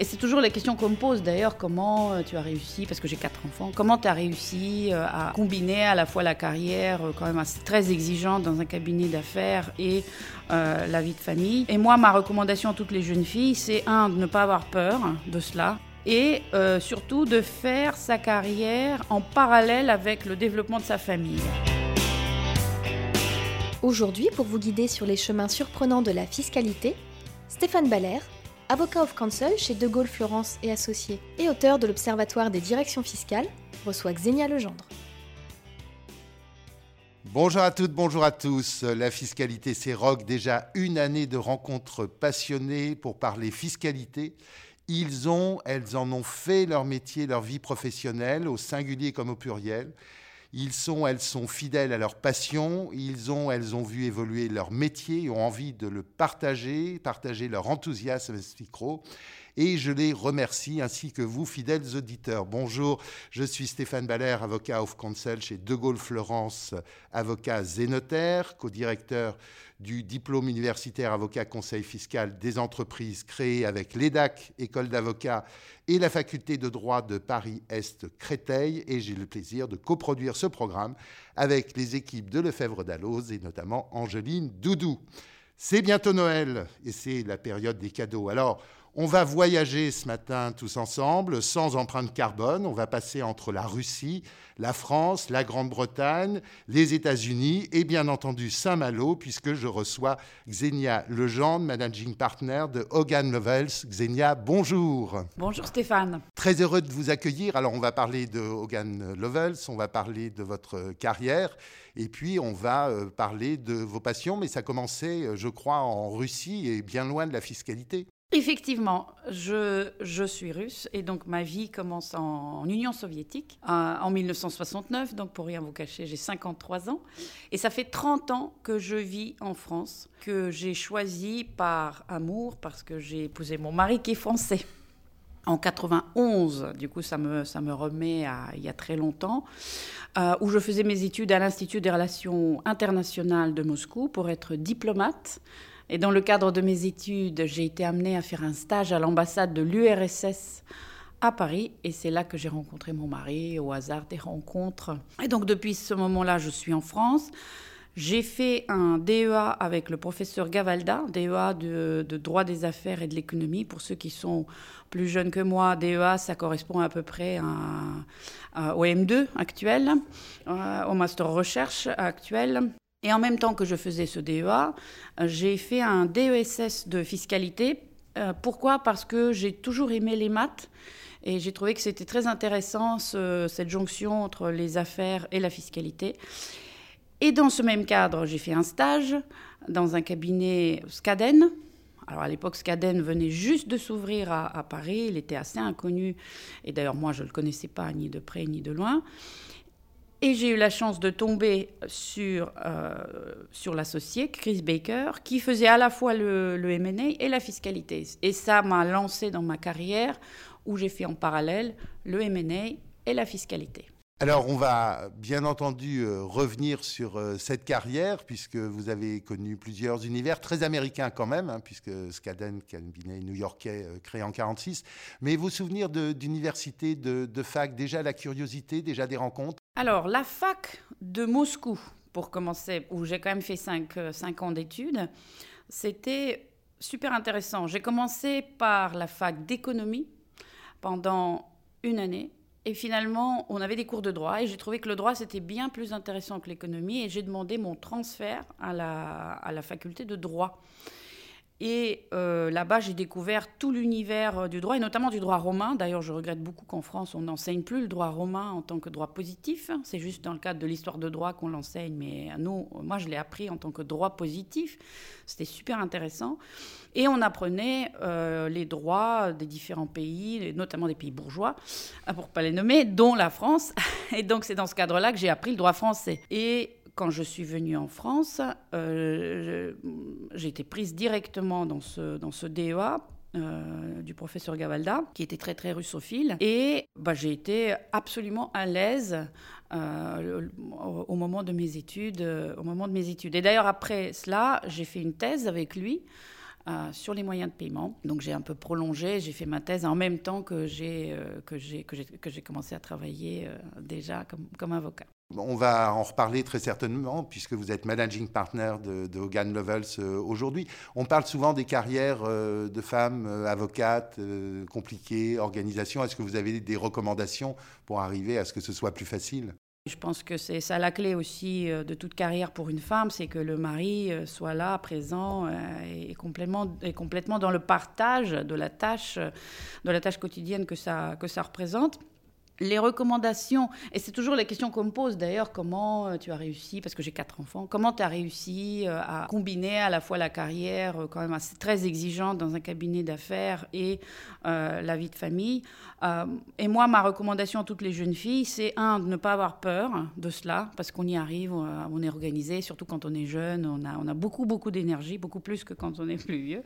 Et c'est toujours la question qu'on me pose d'ailleurs, comment euh, tu as réussi, parce que j'ai quatre enfants, comment tu as réussi euh, à combiner à la fois la carrière euh, quand même très exigeante dans un cabinet d'affaires et la vie de famille. Et moi, ma recommandation à toutes les jeunes filles, c'est un, de ne pas avoir peur de cela. Et surtout de faire sa carrière en parallèle avec le développement de sa famille. Aujourd'hui, pour vous guider sur les chemins surprenants de la fiscalité, Stéphane Baller, avocat of counsel chez De Gaulle Florence et Associés et auteur de l'Observatoire des directions fiscales, reçoit Xenia Legendre. Bonjour à toutes, bonjour à tous. La fiscalité, c'est Rock. Déjà une année de rencontres passionnées pour parler fiscalité. Ils ont, elles en ont fait leur métier, leur vie professionnelle, au singulier comme au pluriel. Ils sont, elles sont fidèles à leur passion. Ils ont, elles ont vu évoluer leur métier et ont envie de le partager, partager leur enthousiasme à ce micro. Et je les remercie, ainsi que vous, fidèles auditeurs. Bonjour, je suis Stéphane Baller, avocat of counsel chez De Gaulle Florence, avocat zénotaire, co-directeur du diplôme universitaire avocat conseil fiscal des entreprises créé avec l'EDAC, école d'avocats, et la faculté de droit de Paris-Est Créteil. Et j'ai le plaisir de coproduire ce programme avec les équipes de Lefebvre d'Alloz et notamment Angeline Doudou. C'est bientôt Noël et c'est la période des cadeaux. Alors, on va voyager ce matin tous ensemble sans empreinte carbone. On va passer entre la Russie, la France, la Grande-Bretagne, les États-Unis et bien entendu Saint-Malo, puisque je reçois Xenia Legendre, managing partner de Hogan Lovells. Xenia, bonjour. Bonjour Stéphane. Très heureux de vous accueillir. Alors, on va parler de Hogan Lovells, on va parler de votre carrière, et puis on va euh, parler de vos passions. Mais ça commençait, euh, je crois, en Russie et bien loin de la fiscalité. Effectivement, je, je suis russe et donc ma vie commence en, Union soviétique euh, en 1969. Donc pour rien vous cacher, j'ai 53 ans et ça fait 30 ans que je vis en France, que j'ai choisi par amour parce que j'ai épousé mon mari qui est français. En 91, du coup, ça me, ça me remet à il y a très longtemps, euh, où je faisais mes études à l'Institut des relations internationales de Moscou pour être diplomate. Et dans le cadre de mes études, j'ai été amenée à faire un stage à l'ambassade de l'URSS à Paris. Et c'est là que j'ai rencontré mon mari, au hasard des rencontres. Et donc depuis ce moment-là, je suis en France. J'ai fait un DEA avec le professeur Gavalda, DEA de, droit des affaires et de l'économie. Pour ceux qui sont plus jeunes que moi, DEA, ça correspond à peu près au M2 actuel, euh, au master recherche actuel. Et en même temps que je faisais ce DEA, euh, j'ai fait un DESS de fiscalité. Euh, pourquoi? Parce que j'ai toujours aimé les maths et j'ai trouvé que c'était très intéressant ce- cette jonction entre les affaires et la fiscalité. Et dans ce même cadre, j'ai fait un stage dans un cabinet Skaden. Alors à l'époque, Skaden venait juste de s'ouvrir à, à Paris, il était assez inconnu, et d'ailleurs moi je ne le connaissais pas ni de près ni de loin. Et j'ai eu la chance de tomber sur, euh, sur l'associé, Chris Baker, qui faisait à la fois le, le M&A et la fiscalité. Et ça m'a lancé dans ma carrière où j'ai fait en parallèle le M&A et la fiscalité. Alors, on va bien entendu euh, revenir sur euh, cette carrière, puisque vous avez connu plusieurs univers, très américains quand même, hein, puisque Skaden, cabinet new-yorkais, euh, créé en 1946. Mais vos souvenirs d'université, de, de fac, déjà la curiosité, déjà des rencontres? Alors, la fac de Moscou, pour commencer, où j'ai quand même fait 5 ans d'études, c'était super intéressant. J'ai commencé par la fac d'économie pendant une année. Et finalement, on avait des cours de droit et j'ai trouvé que le droit, c'était bien plus intéressant que l'économie et j'ai demandé mon transfert à la, faculté de droit. Et euh, là-bas, j'ai découvert tout l'univers euh, du droit, et notamment du droit romain. D'ailleurs, je regrette beaucoup qu'en France, on n'enseigne plus le droit romain en tant que droit positif. C'est juste dans le cadre de l'histoire de droit qu'on l'enseigne, mais nous, moi, je l'ai appris en tant que droit positif. C'était super intéressant. Et on apprenait euh, les droits des différents pays, notamment des pays bourgeois, pour ne pas les nommer, dont la France. Et donc, c'est dans ce cadre-là que j'ai appris le droit français. Et quand je suis venue en France, j'ai été prise directement dans ce, dans ce DEA euh, du professeur Gavalda, qui était très très russophile. Et bah, j'ai été absolument à l'aise euh, au, moment de mes études. Euh, au moment de mes études. Et d'ailleurs après cela, j'ai fait une thèse avec lui. sur les moyens de paiement. Donc j'ai un peu prolongé, j'ai fait ma thèse en même temps que j'ai que j'ai que j'ai commencé à travailler déjà comme, comme avocat. On va en reparler très certainement, puisque vous êtes managing partner de, Hogan Lovells euh, aujourd'hui. On parle souvent des carrières euh, de femmes euh, avocates, compliquées, organisations. Est-ce que vous avez des recommandations pour arriver à ce que ce soit plus facile? Je pense que c'est ça la clé aussi de toute carrière pour une femme, c'est que le mari soit là, présent et complètement, complètement dans le partage de la tâche, de la tâche quotidienne que ça, que ça représente les recommandations, et c'est toujours la question qu'on me pose d'ailleurs, comment euh, tu as réussi, parce que j'ai quatre enfants, comment tu as réussi euh, à combiner à la fois la carrière euh, quand même assez, très exigeante dans un cabinet d'affaires et la vie de famille. et moi, ma recommandation à toutes les jeunes filles, c'est un, de ne pas avoir peur de cela, parce qu'on y arrive, on est organisé, surtout quand on est jeune, on a, on a beaucoup, beaucoup d'énergie, beaucoup plus que quand on est plus vieux.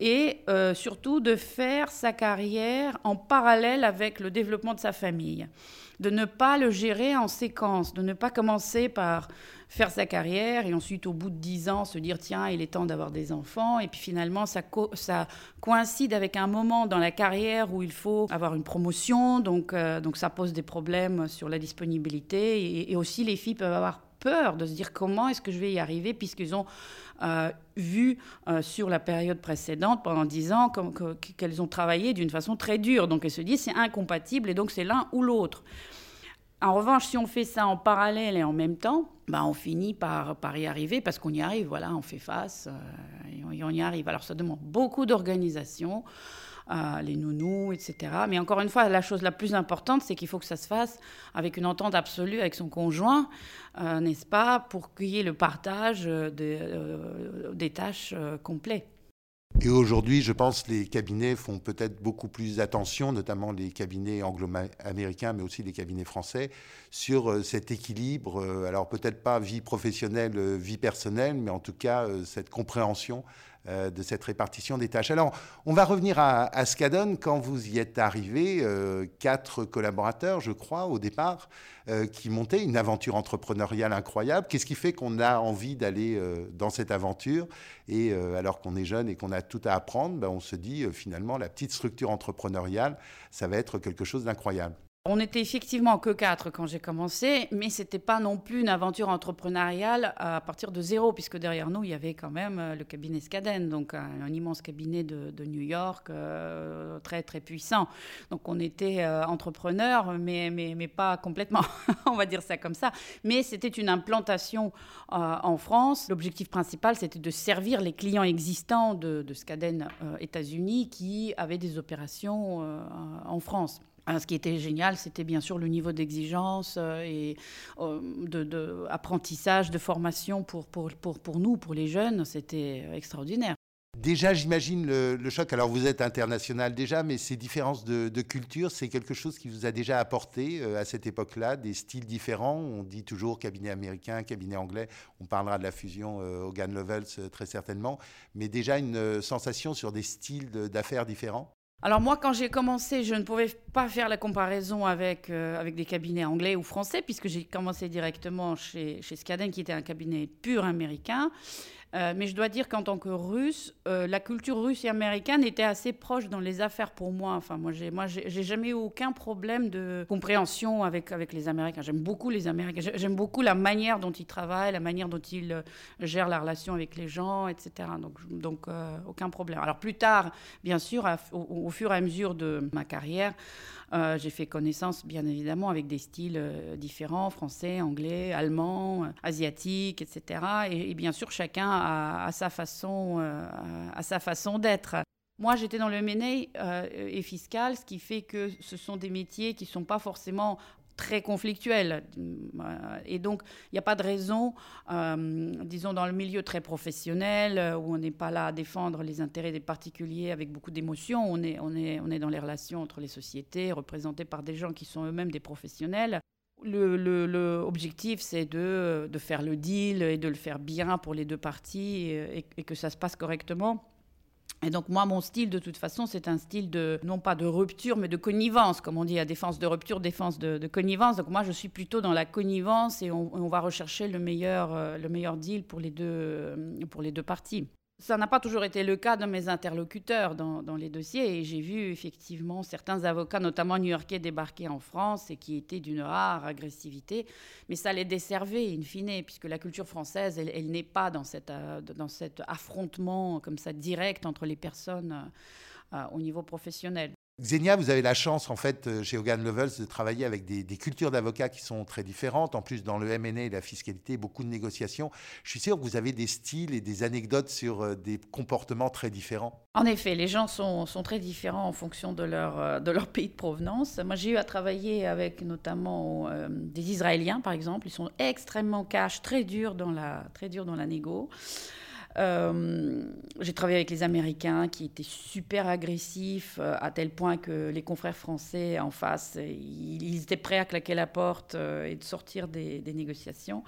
Et surtout de faire sa carrière en parallèle avec le développement de sa famille de ne pas le gérer en séquence, de ne pas commencer par faire sa carrière et ensuite au bout de dix ans se dire tiens il est temps d'avoir des enfants. Et puis finalement ça, ça coïncide avec un moment dans la carrière où il faut avoir une promotion. Donc, euh, donc ça pose des problèmes sur la disponibilité. Et, et aussi les filles peuvent avoir peur de se dire comment est-ce que je vais y arriver puisqu'ils ont euh, vu euh, sur la période précédente, pendant dix ans, qu'elles ont travaillé d'une façon très dure. Donc elles se disent c'est incompatible et donc c'est l'un ou l'autre. En revanche, si on fait ça en parallèle et en même temps, bah, on finit par, par y arriver parce qu'on y arrive, voilà, on fait face euh, et on y arrive. Alors ça demande beaucoup d'organisation, les nounous, etc. Mais encore une fois, la chose la plus importante, c'est qu'il faut que ça se fasse avec une entente absolue avec son conjoint, euh, n'est-ce pas, pour qu'il y ait le partage euh, des tâches euh, complets. Et aujourd'hui, je pense les cabinets font peut-être beaucoup plus attention, notamment les cabinets anglo-américains, mais aussi les cabinets français, sur cet équilibre. Alors peut-être pas vie professionnelle, vie personnelle, mais en tout cas cette compréhension euh, de cette répartition des tâches. Alors, on va revenir à, à Scadon. Quand vous y êtes arrivé, euh, quatre collaborateurs, je crois, au départ, euh, qui montaient une aventure entrepreneuriale incroyable. Qu'est-ce qui fait qu'on a envie d'aller dans cette aventure? Et alors qu'on est jeune et qu'on a tout à apprendre, ben, on se dit finalement, la petite structure entrepreneuriale, ça va être quelque chose d'incroyable. On n'était effectivement que quatre quand j'ai commencé, mais ce n'était pas non plus une aventure entrepreneuriale à partir de zéro, puisque derrière nous, il y avait quand même euh, le cabinet Scaden, donc un, immense cabinet de, New York, euh, très très puissant. Donc on était euh, entrepreneurs, mais, mais, pas complètement, on va dire ça comme ça. Mais c'était une implantation en France. L'objectif principal, c'était de servir les clients existants de, de Scaden États-Unis qui avaient des opérations en France. Euh, ce qui était génial, c'était bien sûr le niveau d'exigence euh, et euh, d'apprentissage, de, de, formation pour, pour, pour, pour, nous, pour les jeunes. C'était extraordinaire. Déjà, j'imagine le, choc. Alors, vous êtes international déjà, mais ces différences de, culture, c'est quelque chose qui vous a déjà apporté à cette époque-là, des styles différents. On dit toujours cabinet américain, cabinet anglais. On parlera de la fusion Hogan Lovells très certainement, mais déjà une sensation sur des styles d'affaires différents? Alors moi, quand j'ai commencé, je ne pouvais pas faire la comparaison avec, euh, avec des cabinets anglais ou français, puisque j'ai commencé directement chez, chez Skaden, qui était un cabinet pur américain. Euh, mais je dois dire qu'en tant que russe, euh, la culture russe et américaine était assez proche dans les affaires pour moi. Enfin, moi, j'ai, moi, j'ai, jamais eu aucun problème de compréhension avec, avec les Américains. J'aime beaucoup les Américains. J'aime beaucoup la manière dont ils travaillent, la manière dont ils euh, gèrent la relation avec les gens, etc. Donc, donc aucun problème. Alors plus tard, bien sûr, au, fur et à mesure de ma carrière, j'ai fait connaissance, bien évidemment, avec des styles différents, français, anglais, allemand, asiatique, etc. Et, bien sûr, chacun à, sa façon, euh, sa façon d'être. Moi, j'étais dans le M&A euh, et fiscal, ce qui fait que ce sont des métiers qui ne sont pas forcément très conflictuels. Et donc, il n'y a pas de raison, euh, disons, dans le milieu très professionnel, où on n'est pas là à défendre les intérêts des particuliers avec beaucoup d'émotions, on est, on, est, on est dans les relations entre les sociétés, représentées par des gens qui sont eux-mêmes des professionnels L'objectif, le, c'est de, de, faire le deal et de le faire bien pour les deux parties et que ça se passe correctement. Et donc moi, mon style, de toute façon, c'est un style de, non pas de rupture, mais de connivence, comme on dit, à défense de rupture, défense de, connivence. Donc moi, je suis plutôt dans la connivence et on, va rechercher le meilleur, euh, le meilleur deal pour les deux, pour les deux parties. Ça n'a pas toujours été le cas de mes interlocuteurs dans, les dossiers et j'ai vu effectivement certains avocats, notamment new-yorkais, débarquer en France et qui étaient d'une rare agressivité, mais ça les desservait in fine, puisque la culture française, elle, n'est pas dans, cette, euh, cet affrontement comme ça direct entre les personnes euh, au niveau professionnel. Xenia, vous avez la chance, en fait, euh, chez Hogan Lovells, de travailler avec des, cultures d'avocats qui sont très différentes. En plus, dans le M&A et la fiscalité, beaucoup de négociations. Je suis sûr que vous avez des styles et des anecdotes sur euh, des comportements très différents. En effet, les gens sont, très différents en fonction de leur, euh, de leur pays de provenance. Moi, j'ai eu à travailler avec notamment des Israéliens, par exemple. Ils sont extrêmement cash, très durs dans la, très durs dans la négo. Euh, j'ai travaillé avec les Américains qui étaient super agressifs, euh, à tel point que les confrères français en face, ils, étaient prêts à claquer la porte euh, et de sortir des, négociations.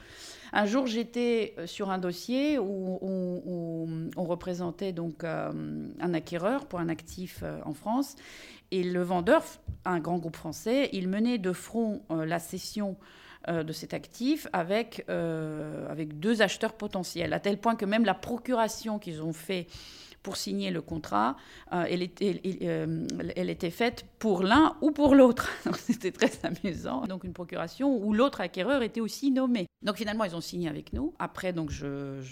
Un jour, j'étais sur un dossier où, on représentait donc un acquéreur pour un actif en France. Et le vendeur, un grand groupe français, il menait de front la cession de cet actif avec, euh, avec deux acheteurs potentiels, à tel point que même la procuration qu'ils ont fait pour signer le contrat, euh, elle, était, elle, était, faite pour l'un ou pour l'autre. C'était très amusant. Donc une procuration où l'autre acquéreur était aussi nommé. Donc finalement, ils ont signé avec nous. Après, donc je,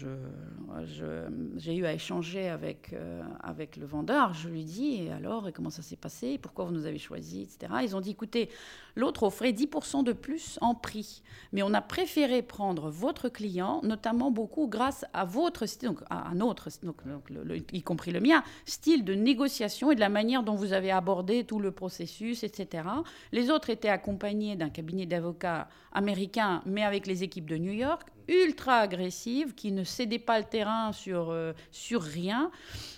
j'ai eu à échanger avec, avec le vendeur. Je lui dis, et alors, et comment ça s'est passé? Pourquoi vous nous avez choisi etc. Ils ont dit, écoutez, L'autre offrait 10% de plus en prix. Mais on a préféré prendre votre client, notamment beaucoup grâce à votre style, donc à un autre, donc, y compris le mien, style de négociation et de la manière dont vous avez abordé tout le processus, etc. Les autres étaient accompagnés d'un cabinet d'avocats américain, mais avec les équipes de New York ultra agressive, qui ne cédait pas le terrain sur, euh, sur rien.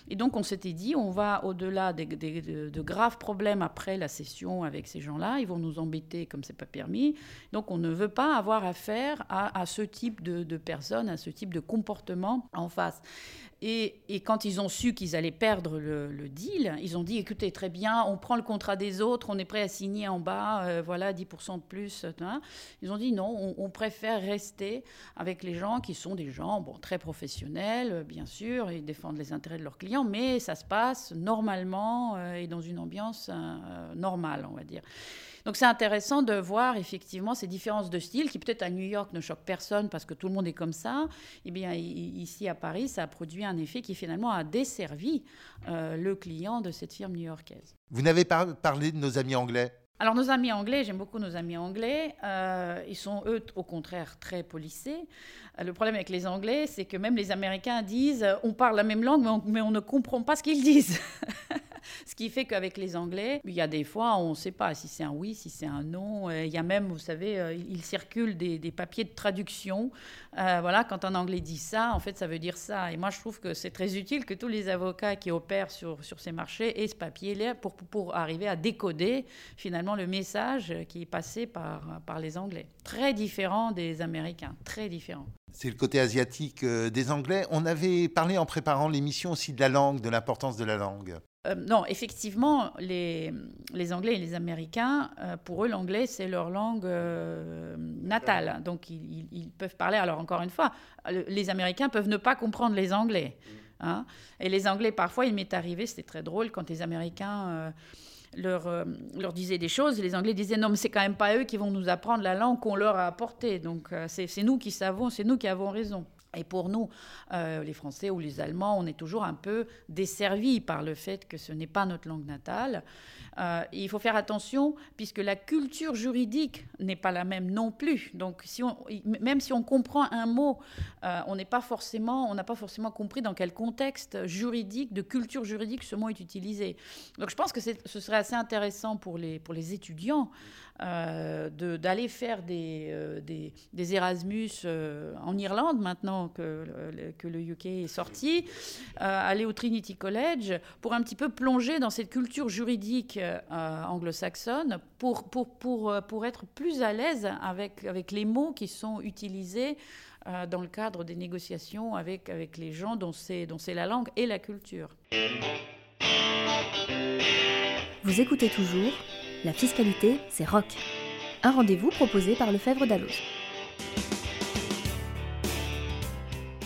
Et donc on s'était dit, on va au-delà des, de, graves problèmes après la session avec ces gens-là, ils vont nous embêter comme c'est pas permis. Donc on ne veut pas avoir affaire à, à ce type de, de personnes, à ce type de comportement en face. Et, quand ils ont su qu'ils allaient perdre le, deal, ils ont dit écoutez, très bien, on prend le contrat des autres, on est prêt à signer en bas, euh, voilà, 10% de plus. Hein. Ils ont dit non, on, préfère rester avec les gens qui sont des gens bon, très professionnels, bien sûr, ils défendent les intérêts de leurs clients, mais ça se passe normalement euh, et dans une ambiance euh, normale, on va dire. Donc c'est intéressant de voir effectivement ces différences de style qui peut-être à New York ne choquent personne parce que tout le monde est comme ça. Eh bien ici à Paris, ça a produit un effet qui finalement a desservi euh, le client de cette firme new-yorkaise. Vous n'avez pas parlé de nos amis anglais? Alors nos amis anglais, j'aime beaucoup nos amis anglais, euh, ils sont eux au contraire très polissés. Le problème avec les anglais, c'est que même les Américains disent on parle la même langue, mais on ne comprend pas ce qu'ils disent. Ce qui fait qu'avec les Anglais, il y a des fois, on ne sait pas si c'est un oui, si c'est un non. Euh, il y a même, vous savez, euh, il circule des, papiers de traduction. Euh, voilà, quand un Anglais dit ça, en fait, ça veut dire ça. Et moi, je trouve que c'est très utile que tous les avocats qui opèrent sur, sur ces marchés aient ce papier-là pour, pour arriver à décoder finalement le message qui est passé par, par les Anglais. Très différent des Américains, très différent. C'est le côté asiatique des Anglais. On avait parlé en préparant l'émission aussi de la langue, de l'importance de la langue. Euh, non, effectivement, les, Anglais et les Américains, euh, pour eux, l'anglais, c'est leur langue euh, natale. Donc, ils, peuvent parler. Alors, encore une fois, les Américains peuvent ne pas comprendre les Anglais. Hein. Et les Anglais, parfois, il m'est arrivé, c'était très drôle, quand les Américains leur, leur disaient des choses, les Anglais disaient non, mais c'est quand même pas eux qui vont nous apprendre la langue qu'on leur a apportée. Donc, c'est nous qui savons, c'est nous qui avons raison. Et pour nous, euh, les Français ou les Allemands, on est toujours un peu desservis par le fait que ce n'est pas notre langue natale. Euh, il faut faire attention puisque la culture juridique n'est pas la même non plus. Donc, même si on comprend un mot, euh, on n'est pas forcément, on n'a pas forcément compris dans quel contexte juridique, de culture juridique, ce mot est utilisé. Donc, je pense que ce serait assez intéressant pour les, pour les étudiants euh, d'aller faire des, des, Erasmus en Irlande maintenant que, que le UK est sorti, aller au Trinity College pour un petit peu plonger dans cette culture juridique anglo-saxonne pour, pour, pour, pour être plus à l'aise avec, avec les mots qui sont utilisés dans le cadre des négociations avec, avec les gens dont c'est la langue et la culture. Vous écoutez toujours La fiscalité, c'est rock. Un rendez-vous proposé par Lefebvre Dalloz.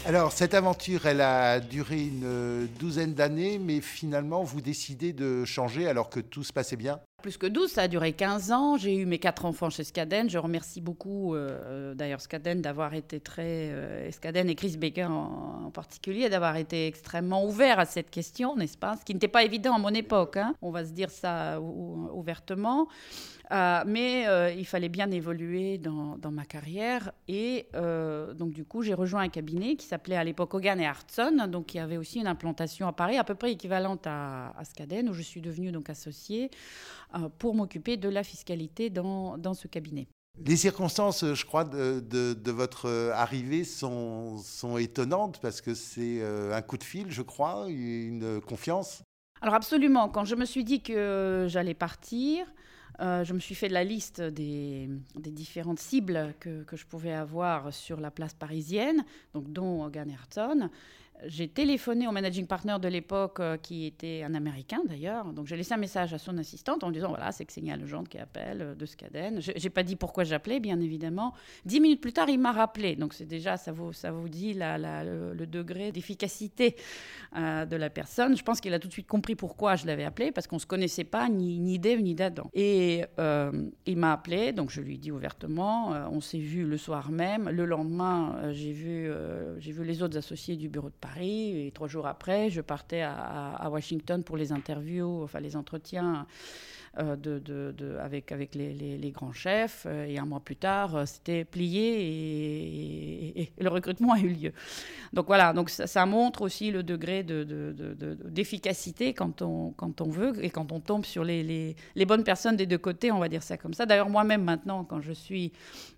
Alors, cette aventure, elle a duré une douzaine d'années, mais finalement, vous décidez de changer alors que tout se passait bien? Plus que 12, ça a duré 15 ans. J'ai eu mes quatre enfants chez Skaden. Je remercie beaucoup euh, d'ailleurs Skaden d'avoir été très. Euh, et Chris Baker en, particulier, d'avoir été extrêmement ouverts à cette question, n'est-ce pas? Ce qui n'était pas évident à mon époque. Hein. On va se dire ça ouvertement. Euh, mais il fallait bien évoluer dans, ma carrière. Et donc, du coup, j'ai rejoint un cabinet qui s'appelait à l'époque Hogan et Hartson, donc qui avait aussi une implantation à Paris, à peu près équivalente à, à Skaden, où je suis devenue donc associée. Euh, pour m'occuper de la fiscalité dans, dans, ce cabinet. Les circonstances, je crois, de, de, votre arrivée sont, sont, étonnantes parce que c'est euh, un coup de fil, je crois, une confiance. Alors absolument, quand je me suis dit que j'allais partir, euh, je me suis fait de la liste des, des différentes cibles que, que, je pouvais avoir sur la place parisienne, donc dont Hogan Ayrton j'ai téléphoné au managing partner de l'époque, euh, qui était un Américain d'ailleurs. Donc j'ai laissé un message à son assistante en disant voilà, c'est Xenia Legendre qui appelle euh, de Scaden. Je n'ai pas dit pourquoi j'appelais, bien évidemment. Dix minutes plus tard, il m'a rappelé. Donc c'est déjà, ça vous, ça vous dit le, degré d'efficacité euh, de la personne. Je pense qu'il a tout de suite compris pourquoi je l'avais appelé, parce qu'on ne se connaissait pas ni, ni d'Ève ni d'Adam. Et il m'a appelé, donc je lui dit ouvertement. on s'est vu le soir même. Le lendemain, j'ai vu, j'ai vu les autres associés du bureau de Paris Et trois jours après, je partais à Washington pour les interviews, enfin les entretiens euh, avec, avec les, grands chefs. Euh, et un mois plus tard, euh, c'était plié et, le recrutement a eu lieu. Donc voilà, donc ça, montre aussi le degré d'efficacité quand, on, quand on veut et quand on tombe sur les, les, bonnes personnes des deux côtés, on va dire ça comme ça. D'ailleurs, moi-même maintenant, quand je suis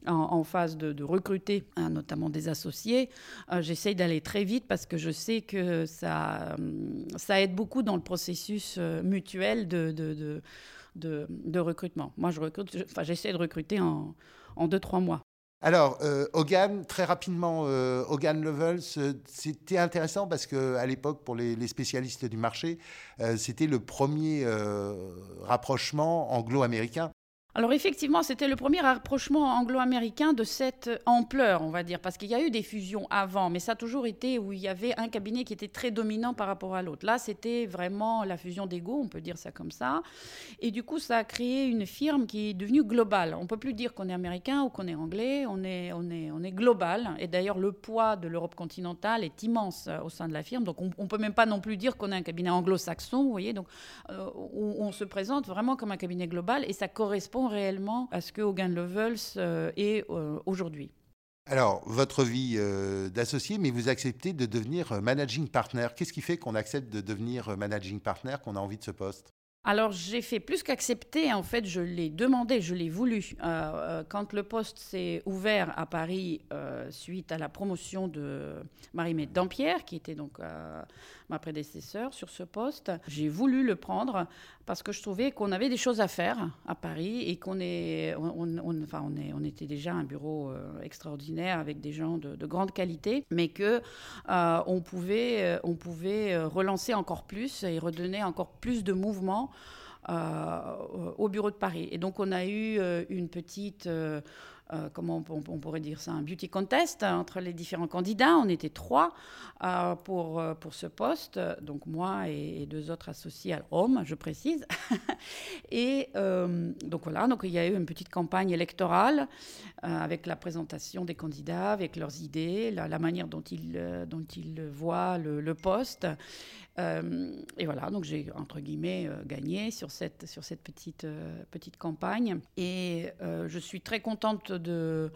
en, phase de, recruter, hein, notamment des associés, j'essaye d'aller très vite parce que je sais que ça, ça aide beaucoup dans le processus mutuel de, de de, recrutement. Moi, je recrute, enfin, j'essaie de recruter en, en deux, trois mois. Alors, euh, Hogan, très rapidement, euh, Hogan Levels, c'était intéressant parce qu'à l'époque, pour les, spécialistes du marché, euh, c'était le premier rapprochement anglo-américain. Alors effectivement, c'était le premier rapprochement anglo-américain de cette ampleur, on va dire, parce qu'il y a eu des fusions avant, mais ça a toujours été où il y avait un cabinet qui était très dominant par rapport à l'autre. Là, c'était vraiment la fusion d'ego, on peut dire ça comme ça. Et du coup, ça a créé une firme qui est devenue globale. On peut plus dire qu'on est américain ou qu'on est anglais, on est, on est, on est global. Et d'ailleurs, le poids de l'Europe continentale est immense euh, au sein de la firme. Donc, on ne peut même pas non plus dire qu'on est un cabinet anglo-saxon, vous voyez. Donc, euh, on se présente vraiment comme un cabinet global et ça correspond réellement à ce que Hogan Lovells euh, est euh, aujourd'hui. Alors, votre vie euh, d'associé, mais vous acceptez de devenir managing partner. Qu'est-ce qui fait qu'on accepte de devenir managing partner, qu'on a envie de ce poste? Alors j'ai fait plus qu'accepter, en fait je l'ai demandé, je l'ai voulu. quand le poste s'est ouvert à Paris suite à la promotion de Marie-Mette Dampierre, qui était donc ma prédécesseur sur ce poste. J'ai voulu le prendre parce que je trouvais qu'on avait des choses à faire à Paris et qu'on est, enfin, on, est, on était déjà un bureau euh, extraordinaire avec des gens de, grande qualité, mais que euh, on pouvait, euh, on pouvait relancer encore plus et redonner encore plus de mouvement. au bureau de Paris. Et donc on a eu une petite comment on, pourrait dire ça, un beauty contest entre les différents candidats. On était trois euh, pour, euh, pour ce poste, donc moi et, deux autres associés à Rome, je précise. et donc voilà, donc il y a eu une petite campagne électorale avec la présentation des candidats, avec leurs idées, la, manière dont ils, dont ils voient le, le poste. Euh, et voilà, donc j'ai entre guillemets euh, gagné sur cette, sur cette petite, euh, petite campagne. Et je suis très contente de,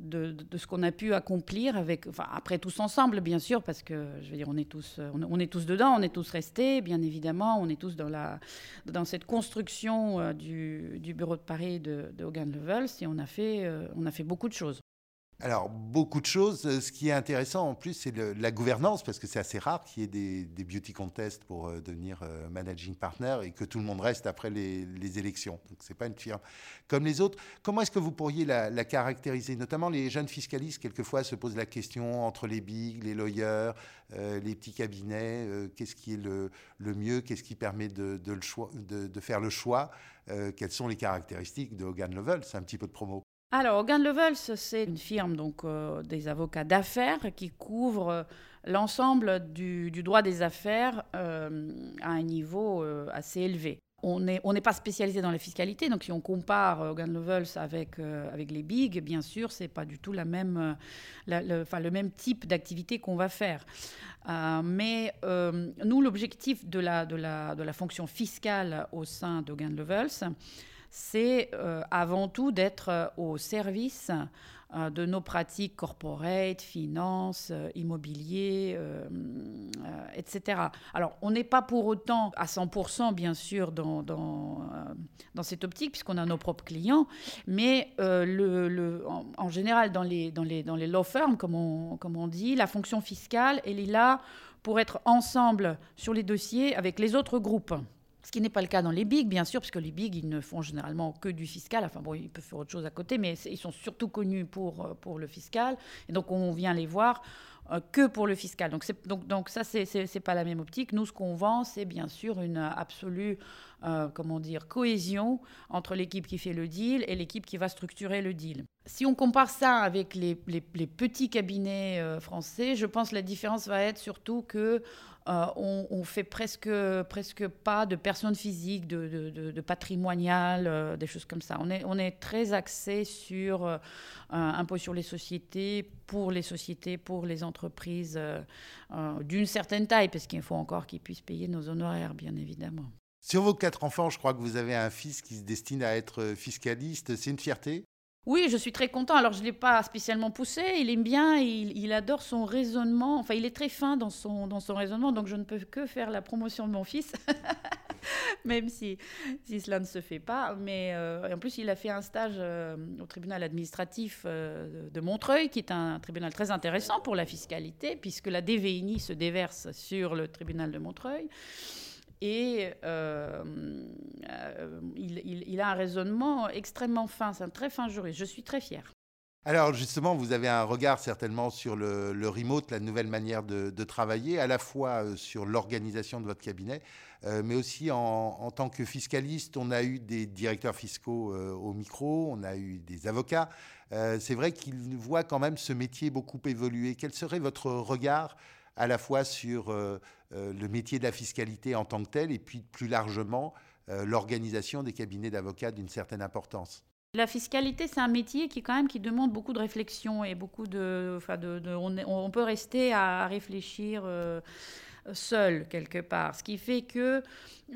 de, ce qu'on a pu accomplir avec, enfin, après tous ensemble, bien sûr, parce que je veux dire, on est tous, on, est tous dedans, on est tous restés, bien évidemment, on est tous dans, la, dans cette construction du, du, bureau de Paris de, Hogan Levels et on a fait, on a fait beaucoup de choses. Alors, beaucoup de choses. Ce qui est intéressant en plus, c'est la gouvernance, parce que c'est assez rare qu'il y ait des, beauty contests pour euh, devenir euh, managing partner et que tout le monde reste après les, élections. Donc, ce n'est pas une firme comme les autres. Comment est-ce que vous pourriez la, caractériser? Notamment, les jeunes fiscalistes, quelquefois, se posent la question entre les bigs, les lawyers, euh, les petits cabinets, qu'est-ce qui est le, mieux, qu'est-ce qui permet de, de, faire le choix, quelles sont les caractéristiques de Hogan Level C'est un petit peu de promo. Alors, Hogan Lovells, c'est une firme donc euh, des avocats d'affaires qui couvre euh, l'ensemble du, droit des affaires euh, à un niveau assez élevé. On n'est pas spécialisé dans la fiscalité, donc si on compare Hogan Lovells avec, avec les big, bien sûr, c'est pas du tout même, le, le même type d'activité qu'on va faire. mais nous, l'objectif de la, de, la, de la fonction fiscale au sein d'Hogan Lovells, c'est euh, avant tout d'être euh, au service euh, de nos pratiques corporate, finance, immobilier, etc. Alors, on n'est pas pour autant à 100%, bien sûr, dans, dans, cette optique, puisqu'on a nos propres clients, mais le, en, général, dans les, dans, les, dans les law firms, comme on, comme on dit, la fonction fiscale, elle est là pour être ensemble sur les dossiers avec les autres groupes. Ce qui n'est pas le cas dans les bigs, bien sûr, parce que les bigs, ils ne font généralement que du fiscal. Enfin bon, ils peuvent faire autre chose à côté, mais ils sont surtout connus pour, euh, pour le fiscal. Et donc, on vient les voir que pour le fiscal. Donc, donc, donc ça, c'est n'est pas la même optique. Nous, ce qu'on vend, c'est bien sûr une absolue, euh, comment dire, cohésion entre l'équipe qui fait le deal et l'équipe qui va structurer le deal. Si on compare ça avec les, petits cabinets français, je pense que la différence va être surtout que euh, on, fait presque, presque pas de personnes physiques, de, patrimonial, euh, des choses comme ça. On est, très axé sur euh, impôt sur les sociétés, pour les sociétés, pour les entreprises d'une certaine taille, parce qu'il faut encore qu'ils puissent payer nos honoraires, bien évidemment. Sur vos quatre enfants, je crois que vous avez un fils qui se destine à être fiscaliste. C'est une fierté? Oui, je suis très content. Alors, je ne l'ai pas spécialement poussé. Il aime bien, il, adore son raisonnement. Enfin, il est très fin dans son, dans son raisonnement, donc je ne peux que faire la promotion de mon fils, même si, cela ne se fait pas. Mais euh, en plus, il a fait un stage euh, au tribunal administratif euh, de Montreuil, qui est un tribunal très intéressant pour la fiscalité, puisque la DVNI se déverse sur le tribunal de Montreuil. Et il, a un raisonnement extrêmement fin, c'est un très fin juriste. Je suis très fière. Alors justement, vous avez un regard certainement sur le, remote, la nouvelle manière de, travailler, à la fois euh, sur l'organisation de votre cabinet, mais aussi en, tant que fiscaliste. On a eu des directeurs fiscaux au micro, on a eu des avocats. C'est vrai qu'ils voient quand même ce métier beaucoup évoluer. Quel serait votre regard à la fois sur euh, euh, le métier de la fiscalité en tant que tel et puis plus largement euh, l'organisation des cabinets d'avocats d'une certaine importance? La fiscalité, c'est un métier qui demande beaucoup de réflexion et beaucoup de, on, peut rester à réfléchir seul quelque part. Ce qui fait que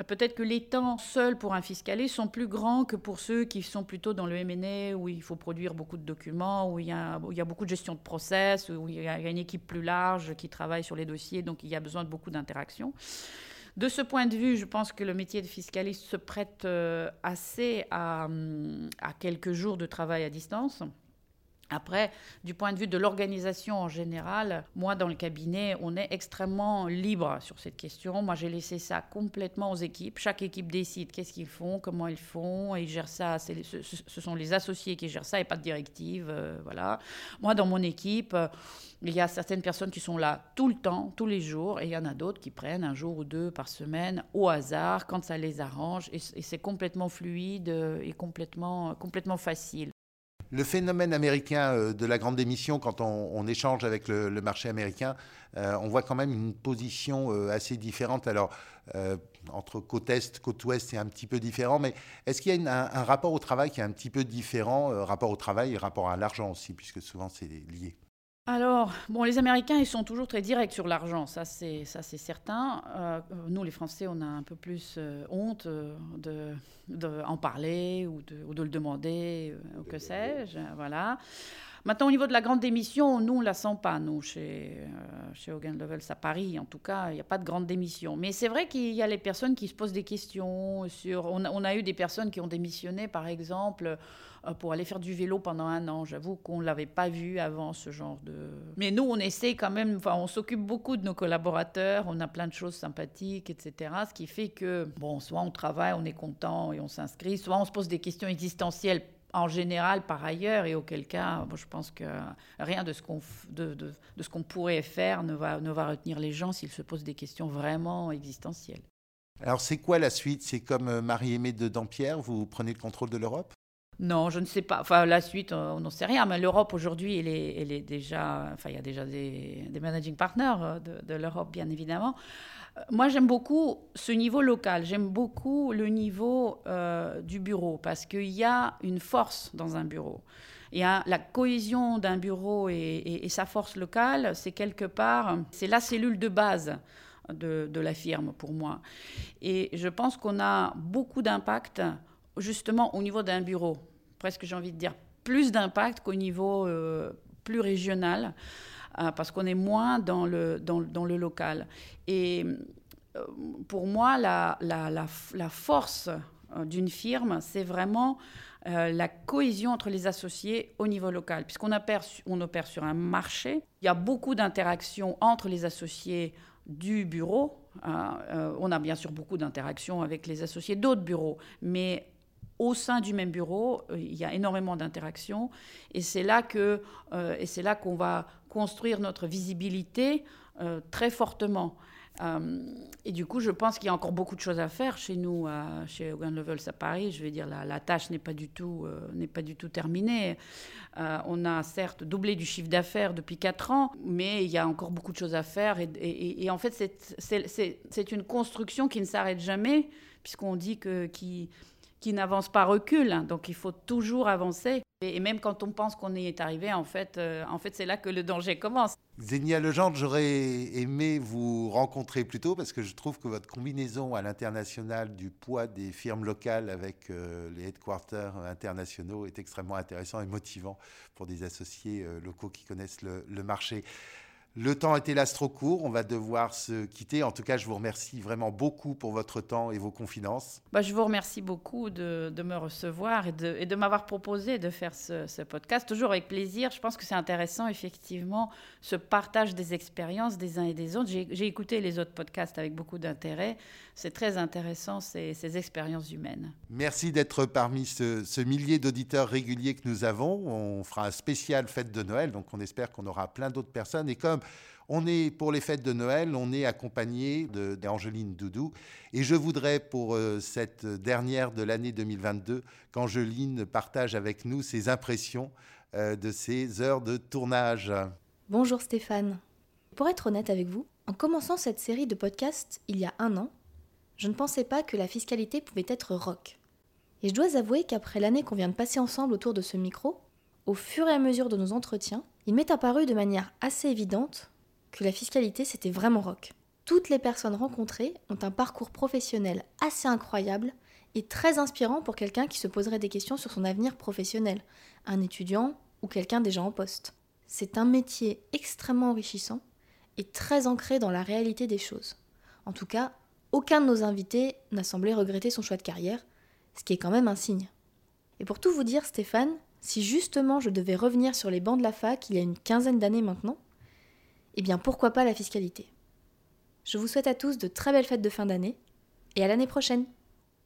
peut-être que les temps seuls pour un fiscaliste sont plus grands que pour ceux qui sont plutôt dans le MNE où il faut produire beaucoup de documents, où il y a, il y a beaucoup de gestion de process, où il y a une équipe plus large qui travaille sur les dossiers, donc il y a besoin de beaucoup d'interactions. De ce point de vue, je pense que le métier de fiscaliste se prête euh, assez à, à quelques jours de travail à distance. Après, du point de vue de l'organisation en général, moi dans le cabinet, on est extrêmement libre sur cette question. Moi, j'ai laissé ça complètement aux équipes. Chaque équipe décide qu'est-ce qu'ils font, comment ils font, et ils gèrent ça. ce, sont les associés qui gèrent ça et pas de directive. Euh, voilà. Moi, dans mon équipe, euh, il y a certaines personnes qui sont là tout le temps, tous les jours, et il y en a d'autres qui prennent un jour ou deux par semaine au hasard, quand ça les arrange, et, c'est complètement fluide et complètement, complètement facile. Le phénomène américain euh, de la grande démission, quand on, échange avec le, marché américain, euh, on voit quand même une position euh, assez différente. Alors, entre côte Est, côte Ouest, c'est un petit peu différent, mais est-ce qu'il y a un, rapport au travail qui est un petit peu différent, rapport au travail et rapport à l'argent aussi, puisque souvent c'est lié? Alors, bon, les Américains, ils sont toujours très directs sur l'argent, ça c'est ça c'est certain. Euh, nous, les Français, on a un peu plus euh, honte euh, de, en parler ou de, le demander, ou que sais-je, voilà. Maintenant, au niveau de la grande démission, nous, on la sent pas, nous, chez, euh, chez Hogan Levels à Paris. En tout cas, il n'y a pas de grande démission. Mais c'est vrai qu'il y a les personnes qui se posent des questions sur... On a, eu des personnes qui ont démissionné, par exemple, euh, pour aller faire du vélo pendant un an. J'avoue qu'on ne l'avait pas vu avant, ce genre de... Mais nous, on essaie quand même... Enfin, on s'occupe beaucoup de nos collaborateurs. On a plein de choses sympathiques, etc. Ce qui fait que, bon, soit on travaille, on est content et on s'inscrit, soit on se pose des questions existentielles en général par ailleurs, et auquel cas, je pense que rien de ce qu'on de, de, ce pourrait faire ne va, ne va retenir les gens s'ils se posent des questions vraiment existentielles. Alors c'est quoi la suite? C'est comme euh, Marie-Aimée de Dampierre, vous prenez le contrôle de l'Europe? Non, je ne sais pas. Enfin, la suite, on n'en sait rien. Mais l'Europe, aujourd'hui, elle est, elle est, déjà. Enfin, il y a déjà des, des managing partners euh, de, l'Europe, bien évidemment. Moi, j'aime beaucoup ce niveau local. J'aime beaucoup le niveau euh, du bureau parce qu'il y a une force dans un bureau. Il y a la cohésion d'un bureau et, sa force locale, c'est quelque part, c'est la cellule de base de, de, la firme pour moi. Et je pense qu'on a beaucoup d'impact justement au niveau d'un bureau. Presque, j'ai envie de dire, plus d'impact qu'au niveau euh, plus régional. Euh, parce qu'on est moins dans le, dans, le local. Et euh, pour moi, la, la, la, force d'une firme, c'est vraiment la cohésion entre les associés au niveau local. Puisqu'on on opère sur un marché, il y a beaucoup d'interactions entre les associés du bureau. on a bien sûr beaucoup d'interactions avec les associés d'autres bureaux, mais au sein du même bureau, il y a énormément d'interactions et c'est là que et c'est là qu'on va construire notre visibilité euh, très fortement. Euh, et du coup, je pense qu'il y a encore beaucoup de choses à faire chez nous, chez Hogan Levels à Paris. Je veux dire, la, tâche n'est pas du tout, euh, n'est pas du tout terminée. on a certes doublé du chiffre d'affaires depuis quatre ans, mais il y a encore beaucoup de choses à faire. Et, et en fait, c'est une construction qui ne s'arrête jamais, puisqu'on dit que qui qui n'avance pas recule. Donc il faut toujours avancer. Et même quand on pense qu'on y est arrivé, en fait, euh, en fait c'est là que le danger commence. Zénia Legendre, j'aurais aimé vous rencontrer plus tôt parce que je trouve que votre combinaison à l'international du poids des firmes locales avec euh, les headquarters internationaux est extrêmement intéressant et motivant pour des associés euh, locaux qui connaissent le marché. Le temps était hélas trop court, on va devoir se quitter. En tout cas, je vous remercie vraiment beaucoup pour votre temps et vos confidences. Bah, je vous remercie beaucoup de, me recevoir et de, m'avoir proposé de faire ce, podcast, toujours avec plaisir. Je pense que c'est intéressant, effectivement, ce partage des expériences des uns et des autres. J'ai écouté les autres podcasts avec beaucoup d'intérêt. C'est très intéressant, ces, ces, expériences humaines. Merci d'être parmi ce, ce millier d'auditeurs réguliers que nous avons. On fera un spécial fête de Noël, donc on espère qu'on aura plein d'autres personnes. Et comme on est pour les fêtes de Noël, on est accompagné d'Angeline Doudou. Et je voudrais pour euh, cette dernière de l'année 2022 qu'Angeline partage avec nous ses impressions euh, de ces heures de tournage. Bonjour Stéphane. Pour être honnête avec vous, en commençant cette série de podcasts il y a un an, je ne pensais pas que la fiscalité pouvait être rock. Et je dois avouer qu'après l'année qu'on vient de passer ensemble autour de ce micro, au fur et à mesure de nos entretiens, il m'est apparu de manière assez évidente que la fiscalité c'était vraiment rock. Toutes les personnes rencontrées ont un parcours professionnel assez incroyable et très inspirant pour quelqu'un qui se poserait des questions sur son avenir professionnel, un étudiant ou quelqu'un déjà en poste. C'est un métier extrêmement enrichissant et très ancré dans la réalité des choses. En tout cas, aucun de nos invités n'a semblé regretter son choix de carrière, ce qui est quand même un signe. Et pour tout vous dire, Stéphane, si justement je devais revenir sur les bancs de la fac il y a une quinzaine d'années maintenant, eh bien pourquoi pas la fiscalité? Je vous souhaite à tous de très belles fêtes de fin d'année et à l'année prochaine.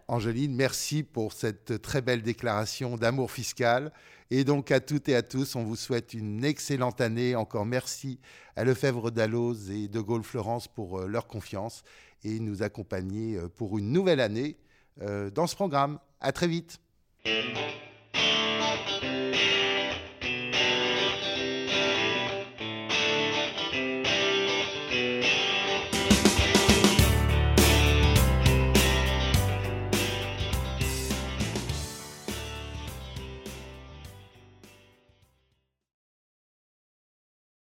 Angeline, merci pour cette très belle déclaration d'amour fiscal. Et donc à toutes et à tous, on vous souhaite une excellente année. Encore merci à Lefebvre Dalloz et de Gaulle Florence pour euh, leur confiance et nous accompagner euh, pour une nouvelle année euh, dans ce programme. À très vite.